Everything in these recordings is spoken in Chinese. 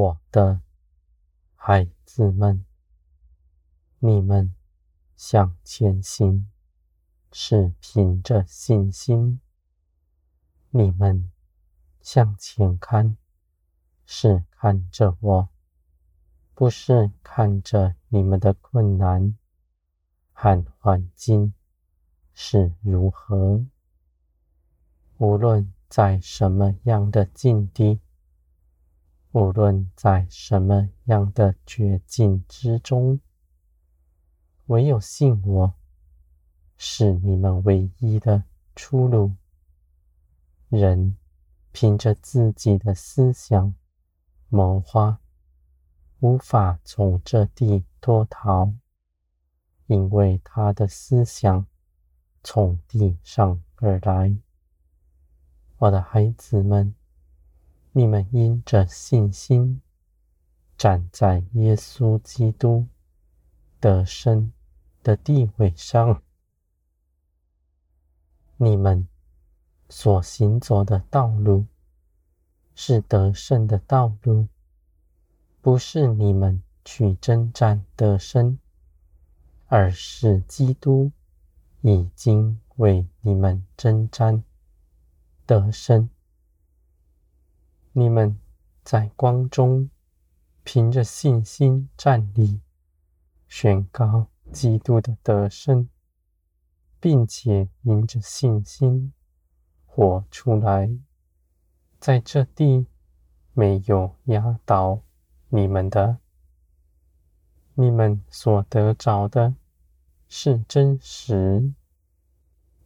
我的孩子们，你们向前行是凭着信心；你们向前看是看着我，不是看着你们的困难和环境是如何。无论在什么样的境地。无论在什么样的绝境之中，唯有信我，是你们唯一的出路。人凭着自己的思想谋划，无法从这地脱逃，因为他的思想从地上而来。我的孩子们。你们因着信心，站在耶稣基督得胜的地位上。你们所行走的道路是得胜的道路，不是你们去征战得胜，而是基督已经为你们征战得胜。你们在光中，凭着信心站立，宣告基督的得胜，并且凭着信心活出来。在这地没有压倒你们的，你们所得着的是真实。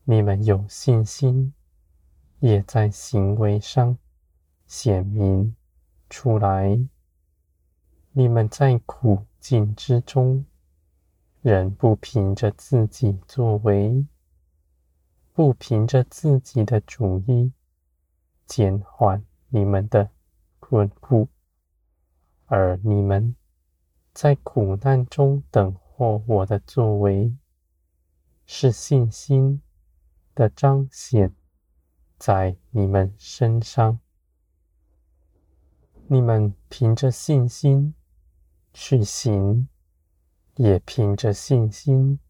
你们有信心，也在行为上。显明出来，你们在苦境之中，仍不凭着自己作为，不凭着自己的主意，减缓你们的困苦，而你们在苦难中等候我的作为，是信心的彰显在你们身上。你们凭着信心去行，也凭着信心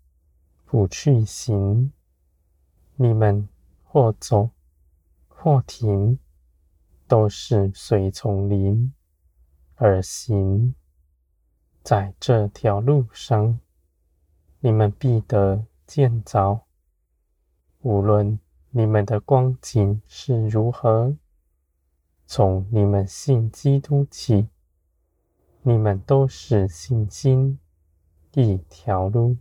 不去行。你们或走或停，都是随从灵而行。在这条路上，你们必得见着。无论你们的光景是如何。从你们信基督起，你们都是信心一条路，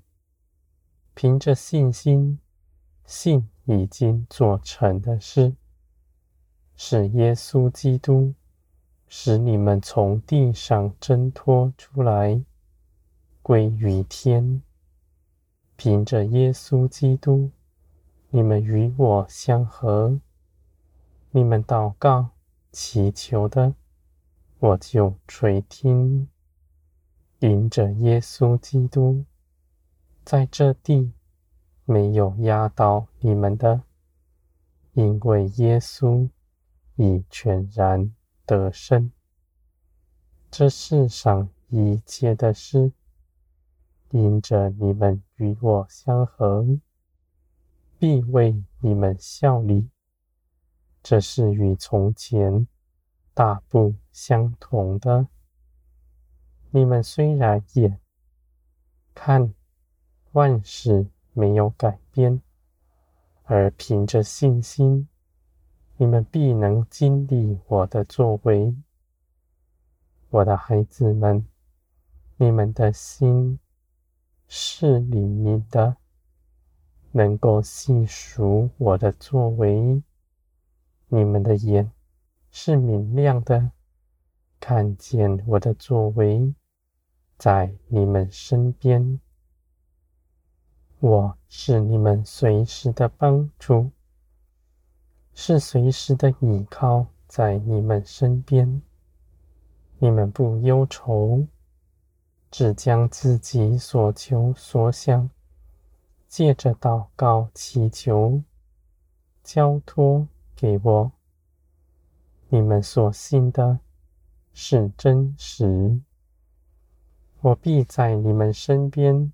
凭着信心，信已经做成的事，是耶稣基督使你们从地上挣脱出来，归于天。凭着耶稣基督，你们与我相合，你们祷告。祈求的，我就垂听。因着耶稣基督，在这地没有压倒你们的，因为耶稣已全然得胜。这世上一切的事，因着你们与我相合，必为你们效力。这是与从前大不相同的。你们虽然眼看万事没有改变，而凭着信心，你们必能经历我的作为。我的孩子们，你们的心是灵敏的，能够细数我的作为。你们的眼是明亮的，看见我的作为在你们身边。我是你们随时的帮助，是随时的倚靠，在你们身边。你们不忧愁，只将自己所求所想，借着祷告祈求，交托。给我，你们所信的，是真实。我必在你们身边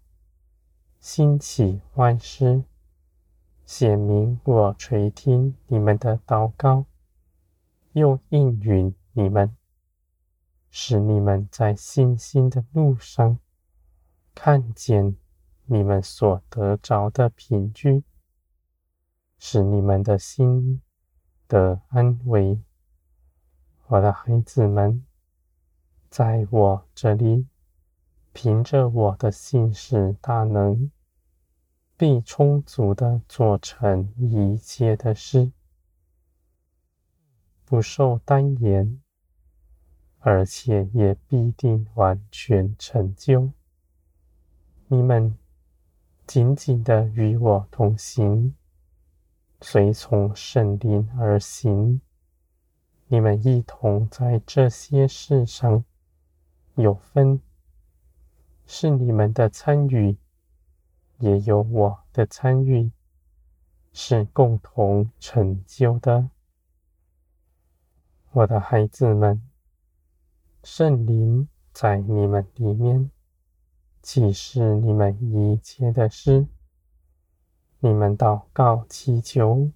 兴起万事，显明我垂听你们的祷告，又应允你们，使你们在信心的路上看见你们所得着的凭据，使你们的心得安慰。我的孩子们，在我这里。凭着我的信使大能，必充足的做成一切的事，不受耽延，而且也必定完全成就。你们紧紧的与我同行，随从圣灵而行。你们一同在这些事上有分。是你们的参与，也有我的参与，是共同成就的。我的孩子们，圣灵在你们里面启示你们一切的事。你们祷告祈求，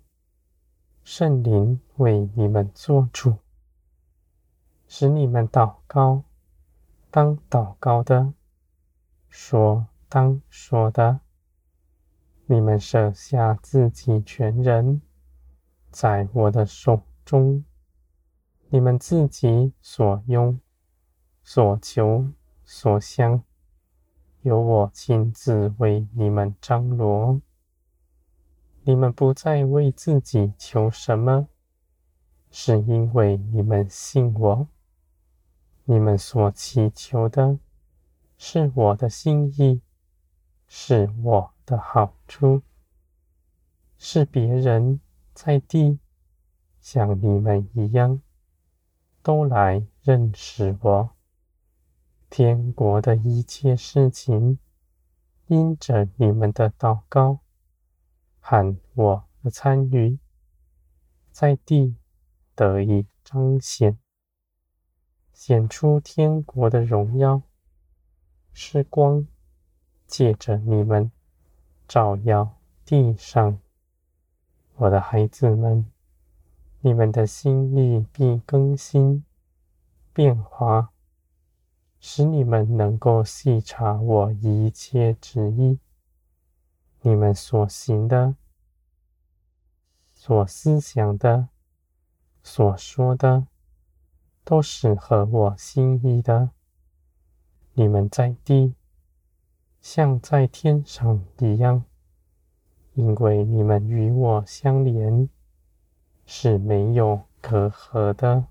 圣灵为你们做主，使你们祷告当祷告的。说当说的，你们舍下自己全人，在我的手中，你们自己所拥、所求、所想，由我亲自为你们张罗。你们不再为自己求什么，是因为你们信我。你们所祈求的。是我的心意，是我的好处，是别人在地像你们一样，都来认识我。天国的一切事情，因着你们的祷告喊我的参与，在地得以彰显，显出天国的荣耀。是光，借着你们照耀地上，我的孩子们，你们的心意必更新变化，使你们能够细察我一切旨意。你们所行的、所思想的、所说的，都是合我心意的。你们在地，像在天上一样，因为你们与我相连，是没有隔阂的。